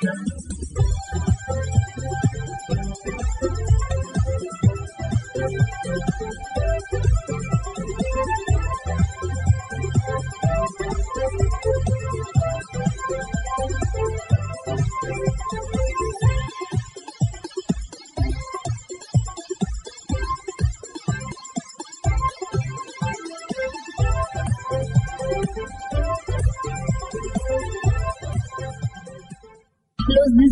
Yeah.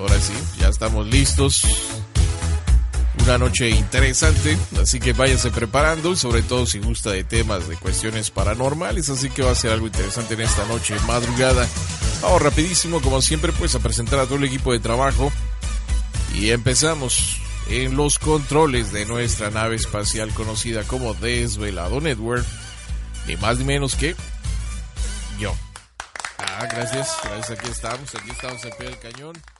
Ahora sí, ya estamos listos. Una noche interesante, así que váyase preparando, sobre todo si gusta de temas de cuestiones paranormales, así que va a ser algo interesante en esta noche madrugada. Vamos rapidísimo, como siempre, pues a presentar a todo el equipo de trabajo y empezamos en los controles de nuestra nave espacial conocida como Desvelado Network, ni más ni menos que yo. Ah, gracias, gracias, aquí estamos, aquí estamos al pie del cañón.